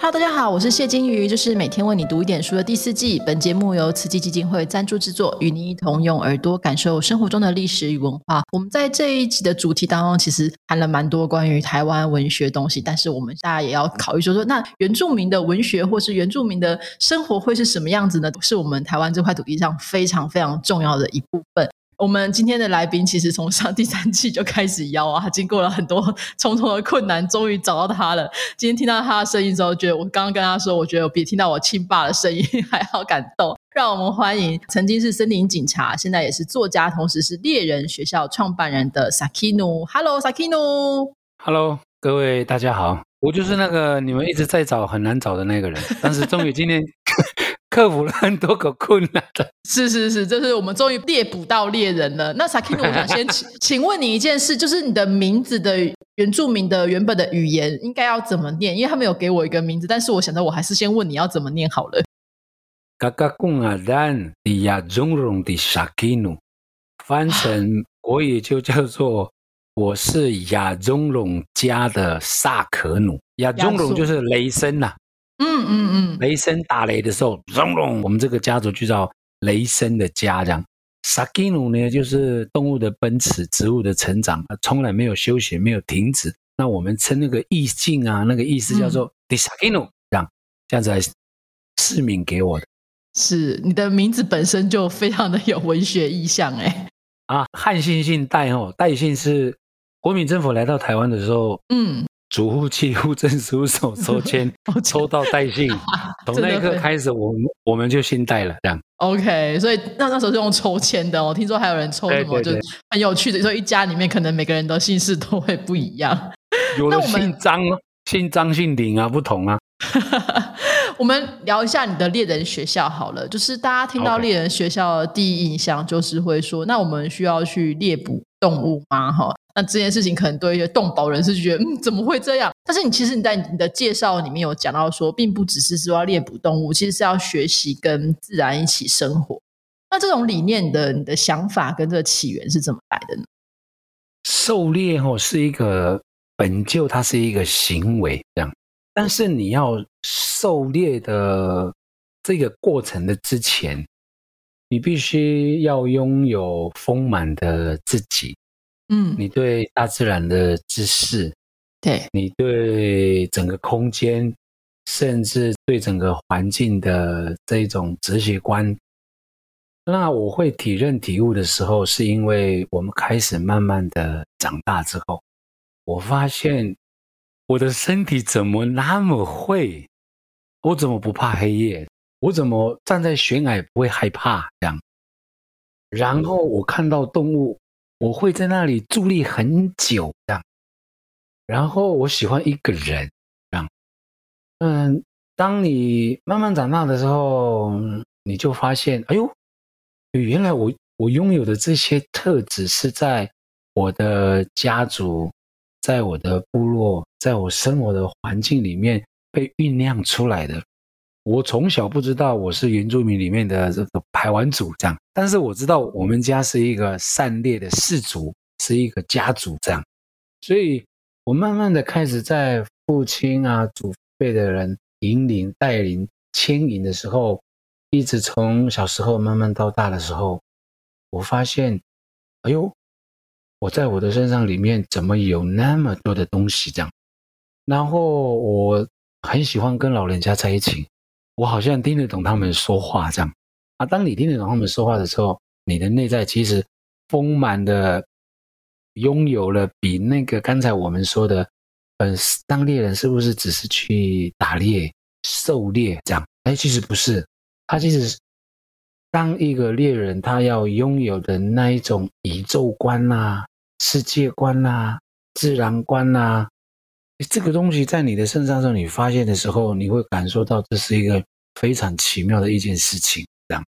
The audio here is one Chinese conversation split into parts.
Hello，大家好，我是谢金鱼，这是每天为你读一点书的第四季。本节目由慈济基金会赞助制作，与你一同用耳朵感受生活中的历史与文化。我们在这一集的主题当中，其实谈了蛮多关于台湾文学东西，但是我们大家也要考虑说说，那原住民的文学或是原住民的生活会是什么样子呢？是我们台湾这块土地上非常非常重要的一部分。我们今天的来宾其实从上第三季就开始邀啊，经过了很多重重的困难，终于找到他了。今天听到他的声音之后，觉得我刚刚跟他说，我觉得我比听到我亲爸的声音 还好感动。让我们欢迎曾经是森林警察，现在也是作家，同时是猎人学校创办人的 Sakino。Hello，Sakino。Hello，各位大家好，我就是那个你们一直在找很难找的那个人，但是终于今天。克服了很多个困难的，是是是，就是我们终于猎捕到猎人了。那 Sakino，我想先 请请问你一件事，就是你的名字的原住民的原本的语言应该要怎么念？因为他们有给我一个名字，但是我想到我还是先问你要怎么念好了。嘎嘎贡阿丹的亚中荣的 Sakino，翻成国语就叫做我是亚中荣家的萨可努。亚中荣就是雷声呐。嗯嗯嗯，雷声打雷的时候，隆隆，我们这个家族就叫雷声的家，这样。萨基努呢，就是动物的奔驰，植物的成长，从来没有休息，没有停止。那我们称那个意境啊，那个意思叫做 disakino，，这样，这样子来赐名给我的。是你的名字本身就非常的有文学意象，哎。啊，汉姓姓戴哦，戴姓是国民政府来到台湾的时候，嗯。主户契户政事务所抽签，抽到代信，从那一刻开始，我们我们就姓戴了，这样。OK，所以那那时候是用抽签的哦。听说还有人抽什么，就很有趣的，说一家里面可能每个人的姓氏都会不一样。有的姓张，姓张姓林啊，不同啊。我们聊一下你的猎人学校好了，就是大家听到猎人学校的第一印象，就是会说，那我们需要去猎捕动物吗？哈。那这件事情可能对一些动保人士就觉得，嗯，怎么会这样？但是你其实你在你的介绍里面有讲到说，并不只是说要猎捕动物，其实是要学习跟自然一起生活。那这种理念的你的想法跟这个起源是怎么来的呢？狩猎哦是一个本就它是一个行为这样，但是你要狩猎的这个过程的之前，你必须要拥有丰满的自己。嗯，你对大自然的知识，对。你对整个空间，甚至对整个环境的这种哲学观，那我会体认体悟的时候，是因为我们开始慢慢的长大之后，我发现我的身体怎么那么会，我怎么不怕黑夜，我怎么站在悬崖不会害怕这样，然后我看到动物。我会在那里伫立很久，这样。然后我喜欢一个人，这样。嗯，当你慢慢长大的时候，你就发现，哎呦，原来我我拥有的这些特质是在我的家族，在我的部落，在我生活的环境里面被酝酿出来的。我从小不知道我是原住民里面的这个排湾族这样，但是我知道我们家是一个善猎的氏族，是一个家族这样，所以我慢慢的开始在父亲啊祖辈的人引领、带领、牵引的时候，一直从小时候慢慢到大的时候，我发现，哎呦，我在我的身上里面怎么有那么多的东西这样，然后我很喜欢跟老人家在一起。我好像听得懂他们说话，这样啊。当你听得懂他们说话的时候，你的内在其实丰满的，拥有了比那个刚才我们说的，呃，当猎人是不是只是去打猎、狩猎这样？哎，其实不是，他其实当一个猎人，他要拥有的那一种宇宙观呐、世界观呐、自然观呐。这个东西在你的身上时候，你发现的时候，你会感受到这是一个非常奇妙的一件事情。这样，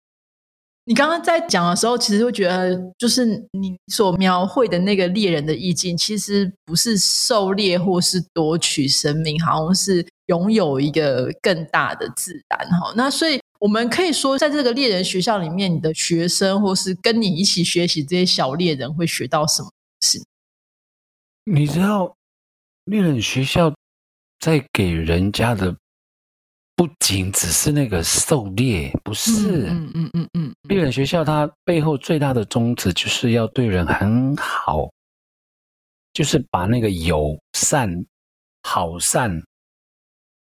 你刚刚在讲的时候，其实会觉得，就是你所描绘的那个猎人的意境，其实不是狩猎或是夺取生命，好像是拥有一个更大的自然。哈，那所以我们可以说，在这个猎人学校里面，你的学生或是跟你一起学习这些小猎人会学到什么？事，你知道。猎人学校在给人家的不仅只是那个狩猎，不是。嗯嗯嗯嗯，猎人学校它背后最大的宗旨就是要对人很好，就是把那个友善、好善，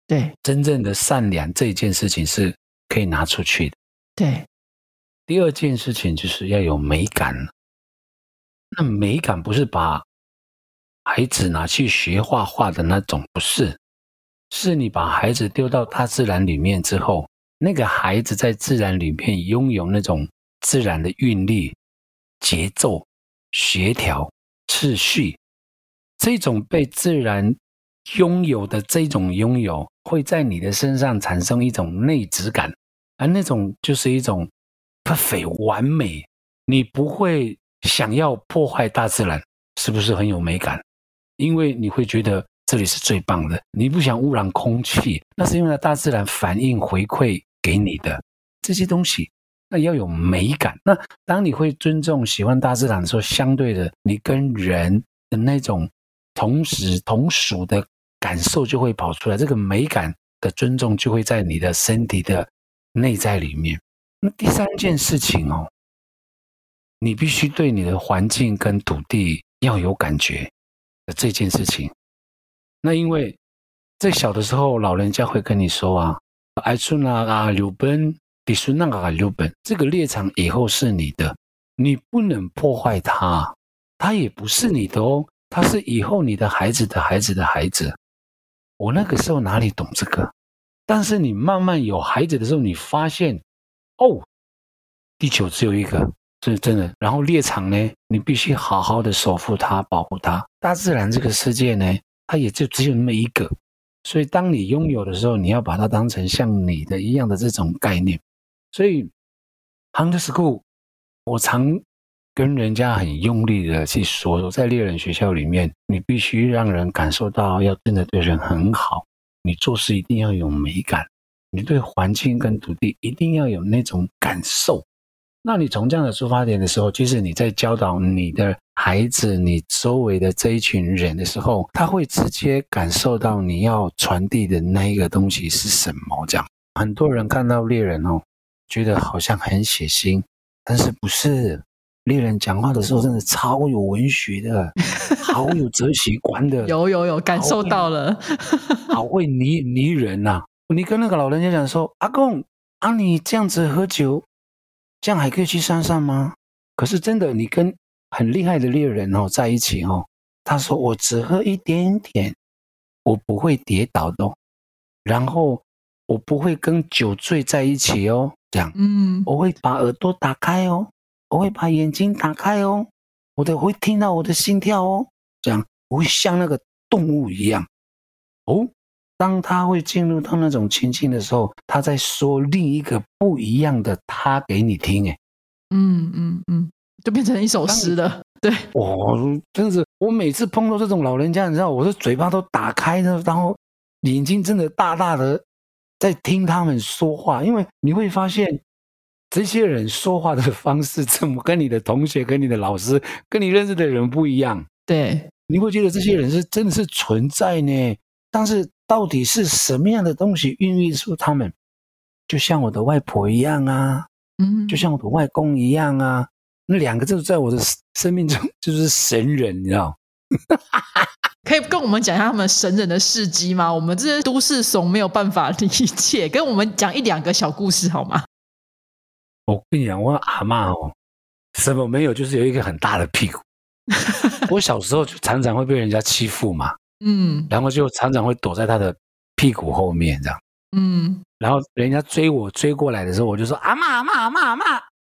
对真正的善良这一件事情是可以拿出去的。对，第二件事情就是要有美感。那美感不是把孩子拿去学画画的那种，不是，是你把孩子丢到大自然里面之后，那个孩子在自然里面拥有那种自然的韵律、节奏、协调、秩序，这种被自然拥有的这种拥有，会在你的身上产生一种内质感，而那种就是一种 perfect 完美，你不会。想要破坏大自然，是不是很有美感？因为你会觉得这里是最棒的。你不想污染空气，那是因为大自然反应回馈给你的这些东西，那要有美感。那当你会尊重、喜欢大自然的时候，相对的，你跟人的那种同时同属的感受就会跑出来。这个美感的尊重就会在你的身体的内在里面。那第三件事情哦。你必须对你的环境跟土地要有感觉的这件事情。那因为在小的时候，老人家会跟你说啊：“爱出那啊留本，你说那个啊留本，这个猎场以后是你的，你不能破坏它，它也不是你的哦，它是以后你的孩子的孩子的孩子。”我那个时候哪里懂这个？但是你慢慢有孩子的时候，你发现哦，地球只有一个。是真的，然后猎场呢，你必须好好的守护它，保护它。大自然这个世界呢，它也就只有那么一个，所以当你拥有的时候，你要把它当成像你的一样的这种概念。所以，Hunter School，我常跟人家很用力的去说，在猎人学校里面，你必须让人感受到要真的对人很好，你做事一定要有美感，你对环境跟土地一定要有那种感受。那你从这样的出发点的时候，其实你在教导你的孩子、你周围的这一群人的时候，他会直接感受到你要传递的那一个东西是什么。这样，很多人看到猎人哦，觉得好像很血腥，但是不是？猎人讲话的时候真的超有文学的，好有哲学观的。有有有，感受到了，好会 拟拟人呐！你跟那个老人家讲说：“阿公，啊，你这样子喝酒。”这样还可以去山上吗？可是真的，你跟很厉害的猎人哦在一起哦，他说我只喝一点点，我不会跌倒的，然后我不会跟酒醉在一起哦，这样，嗯，我会把耳朵打开哦，我会把眼睛打开哦，我的会听到我的心跳哦，这样我会像那个动物一样，哦。当他会进入到那种情境的时候，他在说另一个不一样的他给你听，哎，嗯嗯嗯，就变成一首诗了。对，我真的是，我每次碰到这种老人家，你知道，我的嘴巴都打开了，然后眼睛真的大大的在听他们说话，因为你会发现这些人说话的方式怎么跟你的同学、跟你的老师、跟你认识的人不一样？对，你会觉得这些人是真的是存在呢，但是。到底是什么样的东西孕育出他们？就像我的外婆一样啊，嗯，就像我的外公一样啊，那两个就是在我的生命中就是神人，你知道？可以跟我们讲一下他们神人的事迹吗？我们这些都市怂没有办法理解，跟我们讲一两个小故事好吗？我跟你讲，我阿妈哦，什么没有，就是有一个很大的屁股。我小时候就常常会被人家欺负嘛。嗯，然后就常常会躲在他的屁股后面这样，嗯，然后人家追我追过来的时候，我就说阿妈阿妈阿妈阿妈，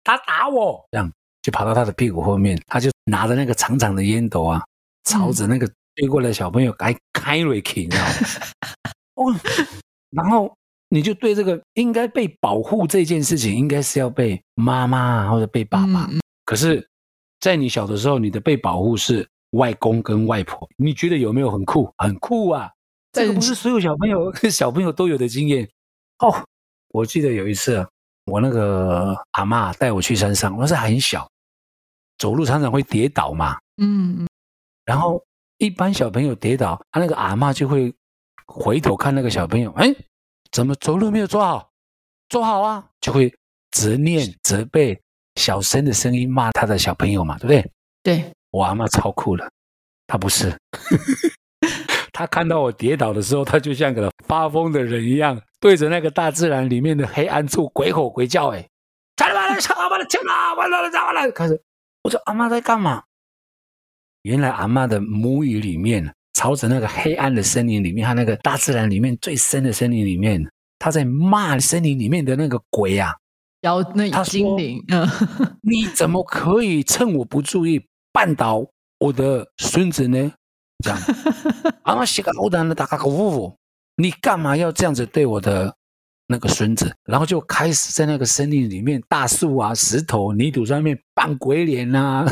他打我，这样就跑到他的屁股后面，他就拿着那个长长的烟斗啊，朝着那个追过来的小朋友开开瑞克，你知道吗？哦，然后你就对这个应该被保护这件事情，应该是要被妈妈或者被爸爸，可是，在你小的时候，你的被保护是。外公跟外婆，你觉得有没有很酷？很酷啊！这个不是所有小朋友 小朋友都有的经验哦。我记得有一次，我那个阿妈带我去山上，我是很小，走路常常会跌倒嘛。嗯嗯。然后一般小朋友跌倒，他那个阿妈就会回头看那个小朋友，哎，怎么走路没有做好？做好啊！就会责念、责备，小声的声音骂他的小朋友嘛，对不对？对，我阿妈超酷的，她不是，她看到我跌倒的时候，她就像个发疯的人一样，对着那个大自然里面的黑暗处鬼吼鬼叫，哎，他妈的，阿妈的天哪，完了，完了，开始，我说阿妈在干嘛？原来阿妈的母语里面，朝着那个黑暗的森林里面，她那个大自然里面最深的森林里面。她在骂森林里面的那个鬼啊，妖那精灵，嗯，你怎么可以趁我不注意绊倒我的孙子呢？这样，阿妈写个欧丹的大个呜，你干嘛要这样子对我的那个孙子？然后就开始在那个森林里面，大树啊、石头、泥土上面扮鬼脸呐，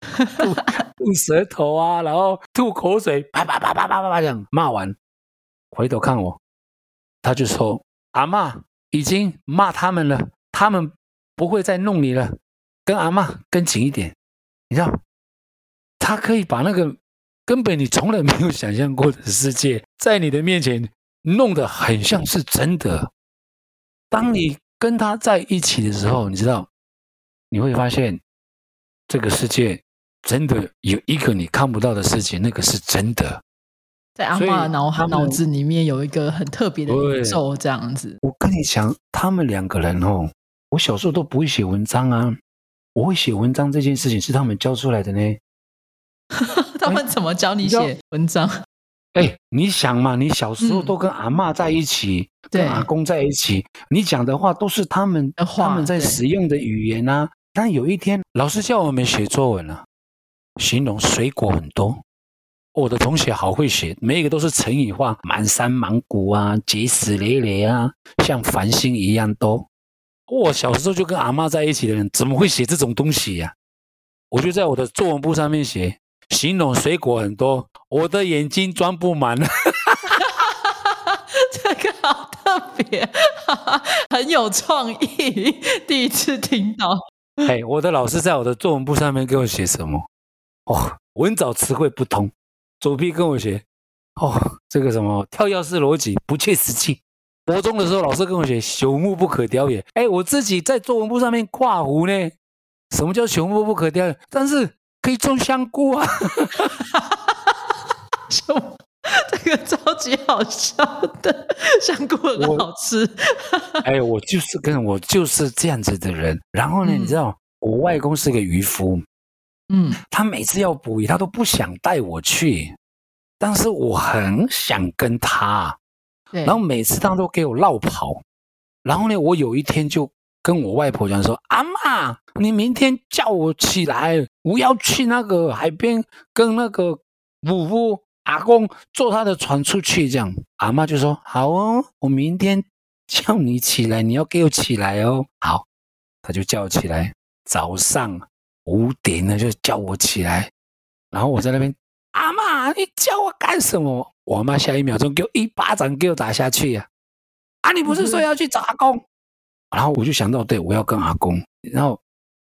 吐吐舌头啊，然后吐口水，啪啪啪啪啪啪啪这样骂完，回头看我。他就说：“阿妈已经骂他们了，他们不会再弄你了。跟阿妈跟紧一点，你知道，他可以把那个根本你从来没有想象过的世界，在你的面前弄得很像是真的。当你跟他在一起的时候，你知道，你会发现这个世界真的有一个你看不到的世界，那个是真的。”在阿妈脑脑子里面有一个很特别的宇宙，这样子。我跟你讲，他们两个人哦，我小时候都不会写文章啊，我会写文章这件事情是他们教出来的呢。他们怎么教你写文章？哎，你想嘛，你小时候都跟阿妈在一起，跟阿公在一起，你讲的话都是他们他们在使用的语言啊。但有一天，老师叫我们写作文了，形容水果很多。我的同学好会写，每一个都是成语化，满山满谷啊，结石累累啊，像繁星一样多。我小时候就跟阿妈在一起的人，怎么会写这种东西呀？我就在我的作文簿上面写，形容水果很多，我的眼睛装不满。这个好特别，很有创意，第一次听到。哎，我的老师在我的作文簿上面给我写什么？哦，文藻词汇不通。左臂跟我学，哦，这个什么跳跃式逻辑不切实际。国中的时候，老师跟我写朽木不可雕也。哎，我自己在作文簿上面跨湖呢。什么叫朽木不可雕也？但是可以种香菇啊！木这个超级好笑的，香菇很好吃。哎，我就是跟我就是这样子的人。然后呢，你知道我外公是个渔夫。嗯，他每次要捕鱼，他都不想带我去，但是我很想跟他。然后每次他都给我绕跑。然后呢，我有一天就跟我外婆讲说：“阿妈，你明天叫我起来，我要去那个海边跟那个五夫阿公坐他的船出去。”这样，阿妈就说：“好哦，我明天叫你起来，你要给我起来哦。”好，他就叫我起来，早上。五点了就叫我起来，然后我在那边，阿妈，你叫我干什么？我妈下一秒钟给我一巴掌给我打下去呀！啊，你不是说要去找阿公？然后我就想到，对我要跟阿公。然后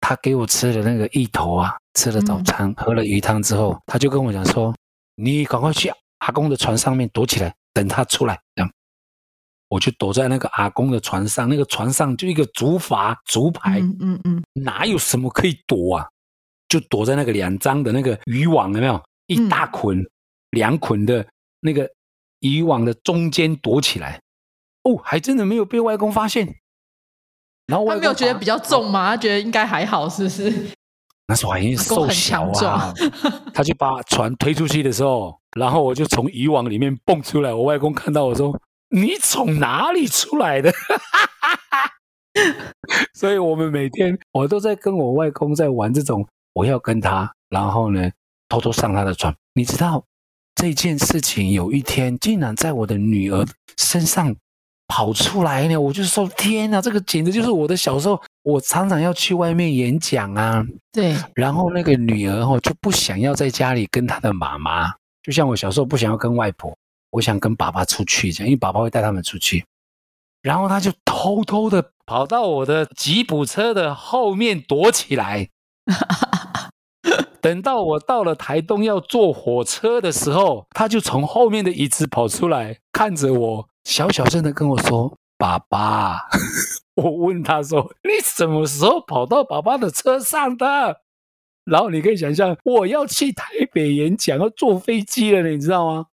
他给我吃了那个芋头啊，吃了早餐，喝了鱼汤之后，他就跟我讲说：“你赶快去阿公的船上面躲起来，等他出来。”这样。我就躲在那个阿公的船上，那个船上就一个竹筏、竹排，嗯嗯，哪有什么可以躲啊？就躲在那个两张的那个渔网，有没有？一大捆、两捆的那个渔网的中间躲起来。哦，还真的没有被外公发现。然后他没有觉得比较重吗？他觉得应该还好，是不是？那时候还瘦小啊，他就把船推出去的时候，然后我就从渔网里面蹦出来。我外公看到我说。你从哪里出来的？所以，我们每天我都在跟我外公在玩这种，我要跟他，然后呢，偷偷上他的船。你知道这件事情，有一天竟然在我的女儿身上跑出来呢，我就说：天哪，这个简直就是我的小时候。我常常要去外面演讲啊，对，然后那个女儿哦就不想要在家里跟她的妈妈，就像我小时候不想要跟外婆。我想跟爸爸出去，这样，因为爸爸会带他们出去。然后他就偷偷的跑到我的吉普车的后面躲起来。等到我到了台东要坐火车的时候，他就从后面的椅子跑出来，看着我，小小声的跟我说：“爸爸。”我问他说：“你什么时候跑到爸爸的车上的？”然后你可以想象，我要去台北演讲，要坐飞机了，你知道吗？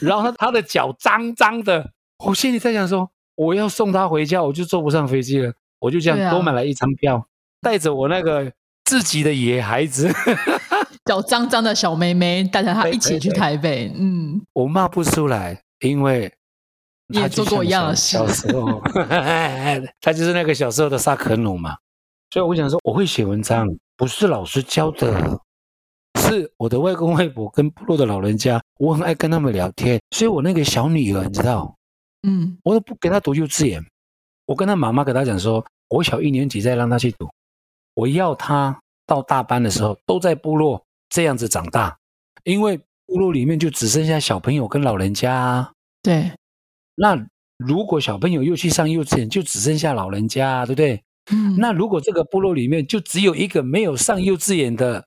然后他他的脚脏脏的，我心里在想说，我要送他回家，我就坐不上飞机了。我就这样多买了一张票，带着我那个自己的野孩子，脚脏脏的小妹妹，带着她一起去台北。嗯，我骂不出来，因为你也做过一样的事。小时候 他就是那个小时候的萨克努嘛。所以我想说，我会写文章。不是老师教的，是我的外公外婆跟部落的老人家，我很爱跟他们聊天，所以我那个小女儿，你知道，嗯，我都不给她读幼稚园，我跟她妈妈给她讲说，我小一年级再让她去读，我要她到大班的时候都在部落这样子长大，因为部落里面就只剩下小朋友跟老人家，对，那如果小朋友又去上幼稚园，就只剩下老人家，对不对？嗯，那如果这个部落里面就只有一个没有上幼稚园的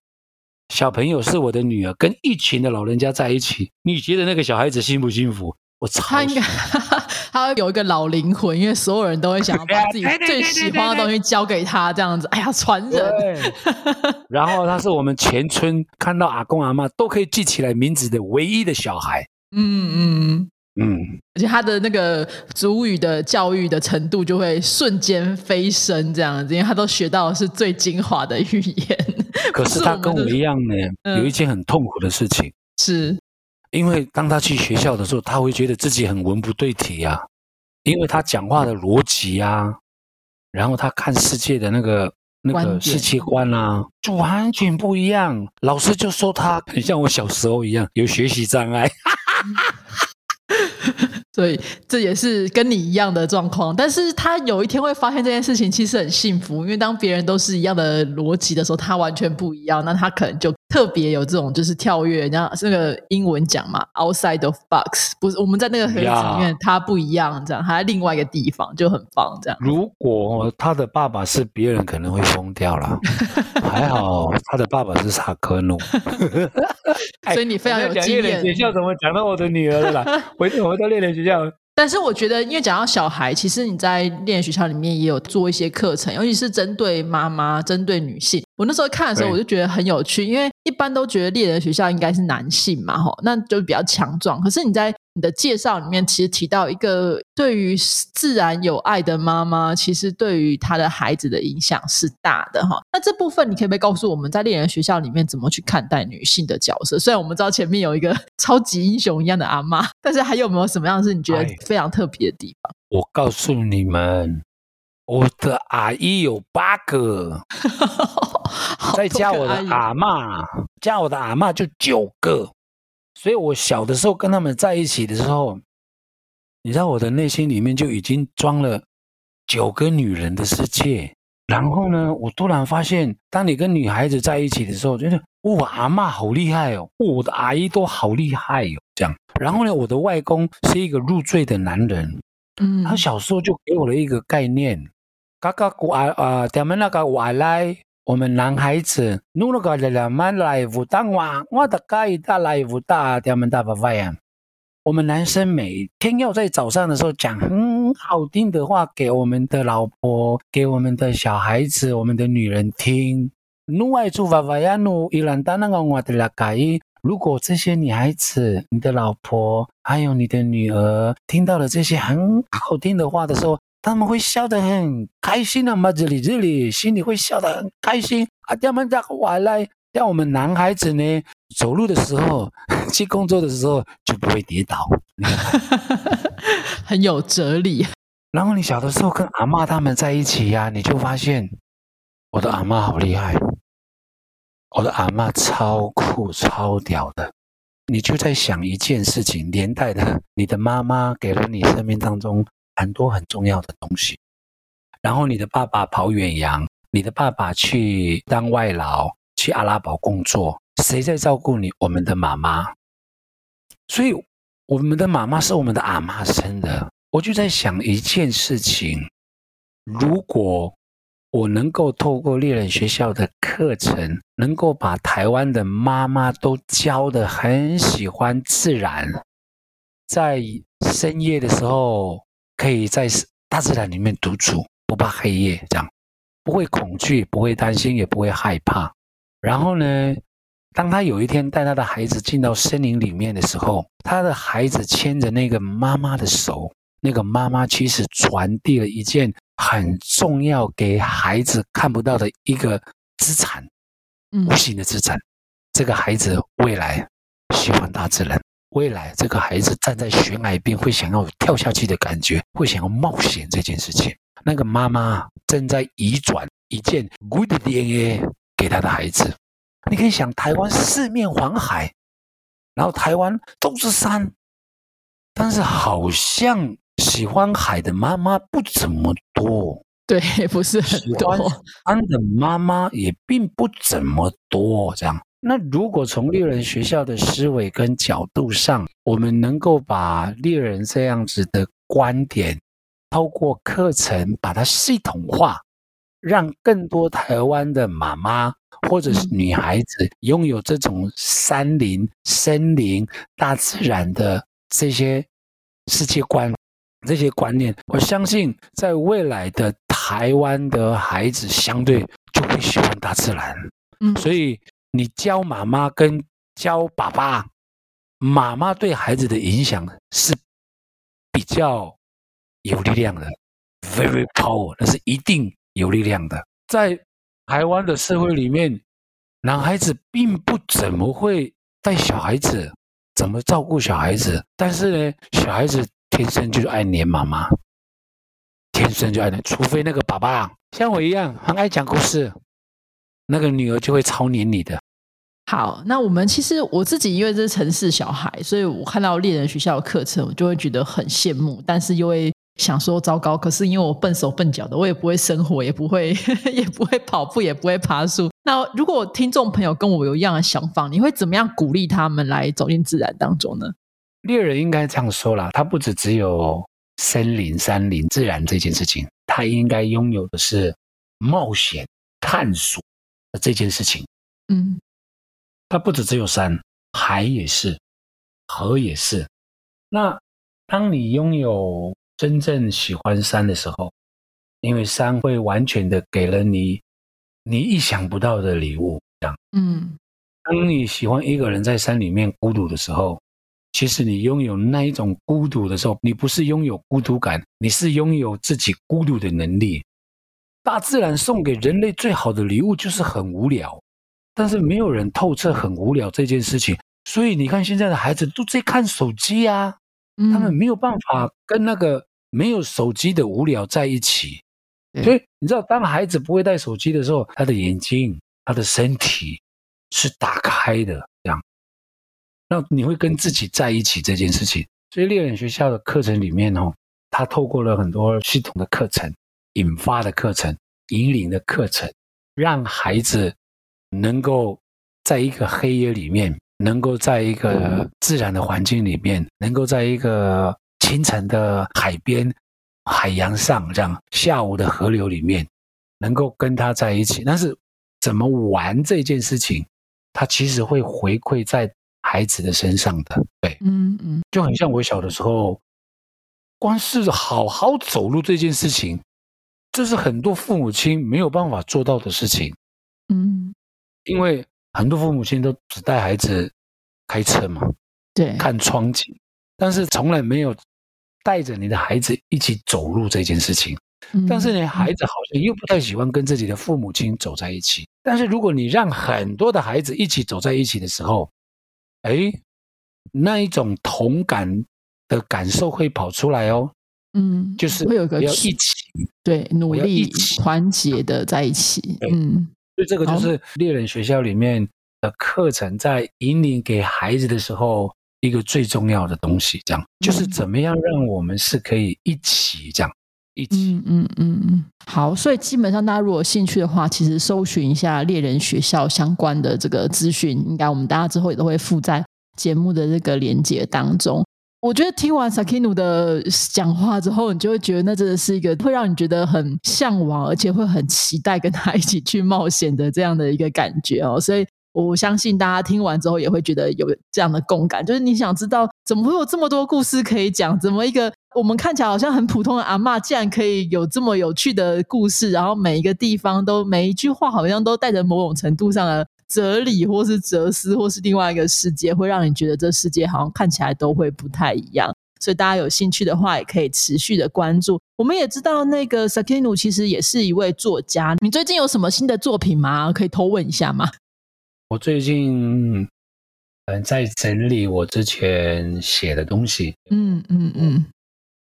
小朋友是我的女儿，跟一群的老人家在一起，你觉得那个小孩子幸不幸福？我操！他应该 他有一个老灵魂，因为所有人都会想要把自己 最喜欢的东西交给他，这样子。哎呀，传人。然后他是我们全村看到阿公阿妈都可以记起来名字的唯一的小孩。嗯嗯。嗯，而且他的那个主语的教育的程度就会瞬间飞升，这样子，因为他都学到的是最精华的语言。可是 他跟我一样呢，有一件很痛苦的事情，是因为当他去学校的时候，他会觉得自己很文不对题啊，因为他讲话的逻辑啊，然后他看世界的那个那个世界观啊，就完全不一样。老师就说他很像我小时候一样，有学习障碍。所以这也是跟你一样的状况，但是他有一天会发现这件事情其实很幸福，因为当别人都是一样的逻辑的时候，他完全不一样，那他可能就特别有这种就是跳跃，像那个英文讲嘛，outside of box，不是我们在那个盒子里面，他不一样，这样他在另外一个地方就很棒，这样。如果他的爸爸是别人，可能会疯掉了，还好他的爸爸是萨科努，所以你非常有经验。学校怎么讲到我的女儿了？回头回到练练学校。但是我觉得，因为讲到小孩，其实你在练学校里面也有做一些课程，尤其是针对妈妈、针对女性。我那时候看的时候，我就觉得很有趣，因为一般都觉得猎人学校应该是男性嘛，吼，那就比较强壮。可是你在你的介绍里面，其实提到一个对于自然有爱的妈妈，其实对于她的孩子的影响是大的，哈。那这部分你可以不可以告诉我们在猎人学校里面怎么去看待女性的角色？虽然我们知道前面有一个 超级英雄一样的阿妈，但是还有没有什么样是你觉得非常特别的地方？我告诉你们。我的阿姨有八个，再加我的阿妈，加我的阿妈就九个。所以我小的时候跟他们在一起的时候，你知道我的内心里面就已经装了九个女人的世界。然后呢，我突然发现，当你跟女孩子在一起的时候，觉得我阿妈好厉害哦，我的阿姨都好厉害哦，这样。然后呢，我的外公是一个入赘的男人，嗯，他小时候就给我了一个概念。嘎嘎古啊，他们那个外来，我们男孩子努那个来慢来舞当哇，我的家一大来舞大，他们大不发呀。我们男生每天要在早上的时候讲很好听的话给我们的老婆、给我们的小孩子、我们的女人听。努爱出发发呀努，伊兰达那个我的拉盖。如果这些女孩子、你的老婆还有你的女儿听到了这些很好听的话的时候，他们会笑得很开心啊嘛，这里这里心里会笑得很开心啊。他们在玩来，像我们男孩子呢，走路的时候，去工作的时候就不会跌倒，很有哲理。然后你小的时候跟阿妈他们在一起呀，你就发现我的阿妈好厉害，我的阿妈超酷超屌的。你就在想一件事情，连带的，你的妈妈给了你生命当中。很多很重要的东西，然后你的爸爸跑远洋，你的爸爸去当外劳，去阿拉伯工作，谁在照顾你？我们的妈妈。所以我们的妈妈是我们的阿妈生的。我就在想一件事情：如果我能够透过猎人学校的课程，能够把台湾的妈妈都教的很喜欢自然。在深夜的时候可以在大自然里面独处，不怕黑夜，这样不会恐惧，不会担心，也不会害怕。然后呢，当他有一天带他的孩子进到森林里面的时候，他的孩子牵着那个妈妈的手，那个妈妈其实传递了一件很重要给孩子看不到的一个资产，无形的资产。这个孩子未来喜欢大自然。未来这个孩子站在悬崖边，会想要跳下去的感觉，会想要冒险这件事情。那个妈妈正在移转一件 good DNA 给他的孩子。你可以想，台湾四面环海，然后台湾都是山，但是好像喜欢海的妈妈不怎么多。对，不是很多。山的妈妈也并不怎么多，这样。那如果从猎人学校的思维跟角度上，我们能够把猎人这样子的观点，透过课程把它系统化，让更多台湾的妈妈或者是女孩子拥有这种山林、森林、大自然的这些世界观、这些观念，我相信在未来的台湾的孩子相对就会喜欢大自然。嗯，所以。你教妈妈跟教爸爸，妈妈对孩子的影响是比较有力量的，very power，那是一定有力量的。在台湾的社会里面，男孩子并不怎么会带小孩子，怎么照顾小孩子，但是呢，小孩子天生就爱黏妈妈，天生就爱黏，除非那个爸爸像我一样很爱讲故事，那个女儿就会超黏你的。好，那我们其实我自己因为是城市小孩，所以我看到猎人学校的课程，我就会觉得很羡慕，但是又会想说糟糕。可是因为我笨手笨脚的，我也不会生活，也不会 也不会跑步，也不会爬树。那如果听众朋友跟我有一样的想法，你会怎么样鼓励他们来走进自然当中呢？猎人应该这样说啦，他不止只有森林、山林、自然这件事情，他应该拥有的是冒险、探索的这件事情。嗯。它不止只有山，海也是，河也是。那当你拥有真正喜欢山的时候，因为山会完全的给了你你意想不到的礼物。这样，嗯，当你喜欢一个人在山里面孤独的时候，其实你拥有那一种孤独的时候，你不是拥有孤独感，你是拥有自己孤独的能力。大自然送给人类最好的礼物就是很无聊。但是没有人透彻很无聊这件事情，所以你看现在的孩子都在看手机啊，他们没有办法跟那个没有手机的无聊在一起。所以你知道，当孩子不会带手机的时候，他的眼睛、他的身体是打开的，这样，那你会跟自己在一起这件事情。所以猎人学校的课程里面哦，他透过了很多系统的课程、引发的课程、引领的课程，让孩子。能够在一个黑夜里面，能够在一个自然的环境里面，能够在一个清晨的海边、海洋上，这样下午的河流里面，能够跟他在一起。但是怎么玩这件事情，他其实会回馈在孩子的身上的。对，嗯嗯，就很像我小的时候，光是好好走路这件事情，这是很多父母亲没有办法做到的事情。嗯。因为很多父母亲都只带孩子开车嘛，对，看窗景，但是从来没有带着你的孩子一起走路这件事情。但是呢，孩子好像又不太喜欢跟自己的父母亲走在一起。但是如果你让很多的孩子一起走在一起的时候，哎，那一种同感的感受会跑出来哦。嗯，就是会有个要一起，对，努力团结的在一起。嗯。所以这个就是猎人学校里面的课程，在引领给孩子的时候，一个最重要的东西，这样就是怎么样让我们是可以一起这样一起。嗯嗯嗯嗯。好，所以基本上大家如果有兴趣的话，其实搜寻一下猎人学校相关的这个资讯，应该我们大家之后也都会附在节目的这个连接当中。我觉得听完 Sakino 的讲话之后，你就会觉得那真的是一个会让你觉得很向往，而且会很期待跟他一起去冒险的这样的一个感觉哦。所以我相信大家听完之后也会觉得有这样的共感，就是你想知道怎么会有这么多故事可以讲，怎么一个我们看起来好像很普通的阿嬷，竟然可以有这么有趣的故事，然后每一个地方都每一句话好像都带着某种程度上的哲理，或是哲思，或是另外一个世界，会让你觉得这世界好像看起来都会不太一样。所以大家有兴趣的话，也可以持续的关注。我们也知道那个 Sakino 其实也是一位作家。你最近有什么新的作品吗？可以偷问一下吗？我最近嗯在整理我之前写的东西。嗯嗯嗯。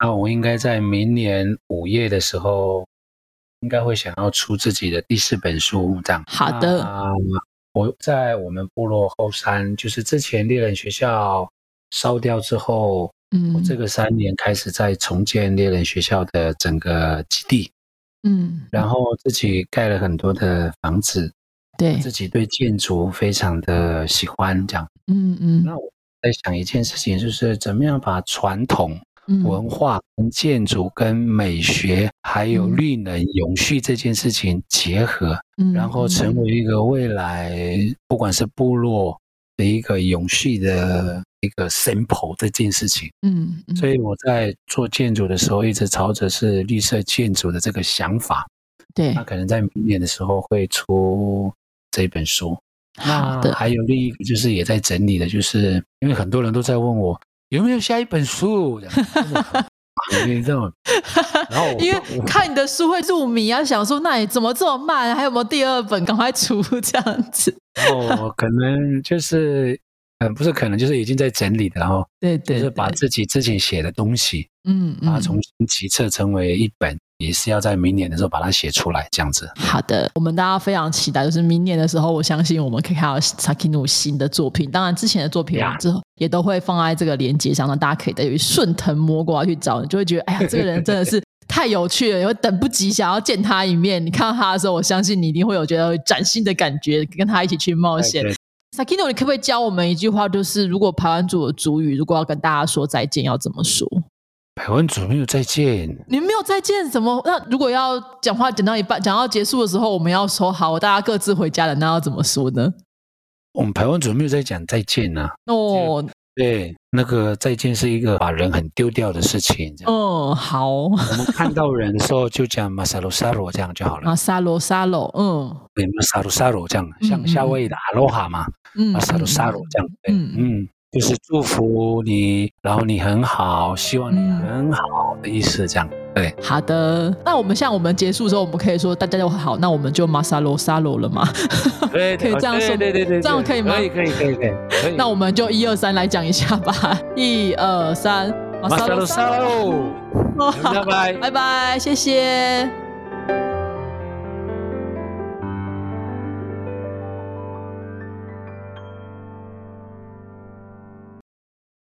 那我应该在明年五月的时候，应该会想要出自己的第四本书。这样。好的。我在我们部落后山，就是之前猎人学校烧掉之后。嗯，我这个三年开始在重建猎人学校的整个基地，嗯，然后自己盖了很多的房子，对，自己对建筑非常的喜欢，这样，嗯嗯。那我在想一件事情，就是怎么样把传统文化跟建筑跟美学还有绿能永续这件事情结合，然后成为一个未来不管是部落的一个永续的。一个 simple 这件事情，嗯，所以我在做建筑的时候，一直朝着是绿色建筑的这个想法。对，那可能在明年的时候会出这本书。好的，还有另一个就是也在整理的，就是因为很多人都在问我有没有下一本书，因为 这种，然后因为看你的书会入迷啊，想说那你怎么这么慢？还有没有第二本？赶快出这样子。哦，可能就是。嗯，不是可能就是已经在整理的，然后对对，就是把自己之前写的东西，嗯，把它重新集册成为一本，也是要在明年的时候把它写出来，这样子。好的，我们大家非常期待，就是明年的时候，我相信我们可以看到 Sakino 新的作品。当然，之前的作品之后也都会放在这个链接上，让大家可以等于顺藤摸瓜去找，你就会觉得哎呀，这个人真的是太有趣了，也会等不及想要见他一面。你看到他的时候，我相信你一定会有觉得崭新的感觉，跟他一起去冒险。Sakino，你可不可以教我们一句话？就是如果排湾组的主语，如果要跟大家说再见，要怎么说？排湾组没有再见，你们没有再见，怎么？那如果要讲话讲到一半，讲到结束的时候，我们要说好，大家各自回家了，那要怎么说呢？我们排湾组没有在讲再见呐。哦。对，那个再见是一个把人很丢掉的事情。嗯，好。我们看到人的时候就讲马萨罗萨罗这样就好了。马萨罗萨罗，嗯。对，马萨罗萨罗这样，像夏威夷的阿罗哈嘛。嗯。马萨罗萨罗这样，嗯嗯，就是祝福你，然后你很好，希望你很好的意思这样。对，好的。那我们像我们结束之后，我们可以说大家都好，那我们就马萨罗萨罗了吗？对，可以这样说，对对对，这样可以吗？可以可以可以可以。那我们就一二三来讲一下吧。一二三，马萨罗萨罗，拜拜拜拜，谢谢。